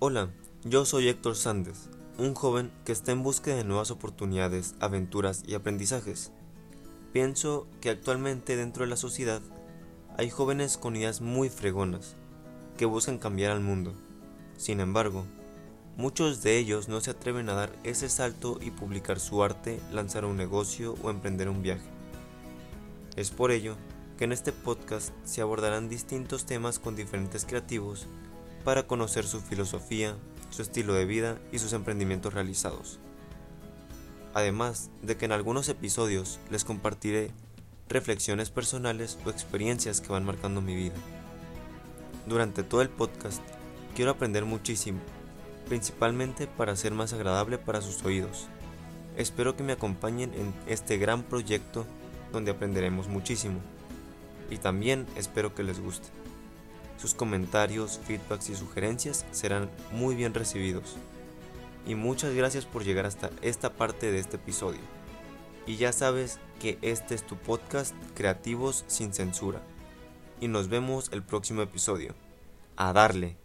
Hola, yo soy Héctor Sández, un joven que está en búsqueda de nuevas oportunidades, aventuras y aprendizajes. Pienso que actualmente dentro de la sociedad hay jóvenes con ideas muy fregonas, que buscan cambiar al mundo. Sin embargo, muchos de ellos no se atreven a dar ese salto y publicar su arte, lanzar un negocio o emprender un viaje. Es por ello que en este podcast se abordarán distintos temas con diferentes creativos para conocer su filosofía, su estilo de vida y sus emprendimientos realizados. Además de que en algunos episodios les compartiré reflexiones personales o experiencias que van marcando mi vida. Durante todo el podcast quiero aprender muchísimo, principalmente para ser más agradable para sus oídos. Espero que me acompañen en este gran proyecto donde aprenderemos muchísimo. Y también espero que les guste. Sus comentarios, feedbacks y sugerencias serán muy bien recibidos. Y muchas gracias por llegar hasta esta parte de este episodio. Y ya sabes que este es tu podcast Creativos sin Censura. Y nos vemos el próximo episodio. A darle.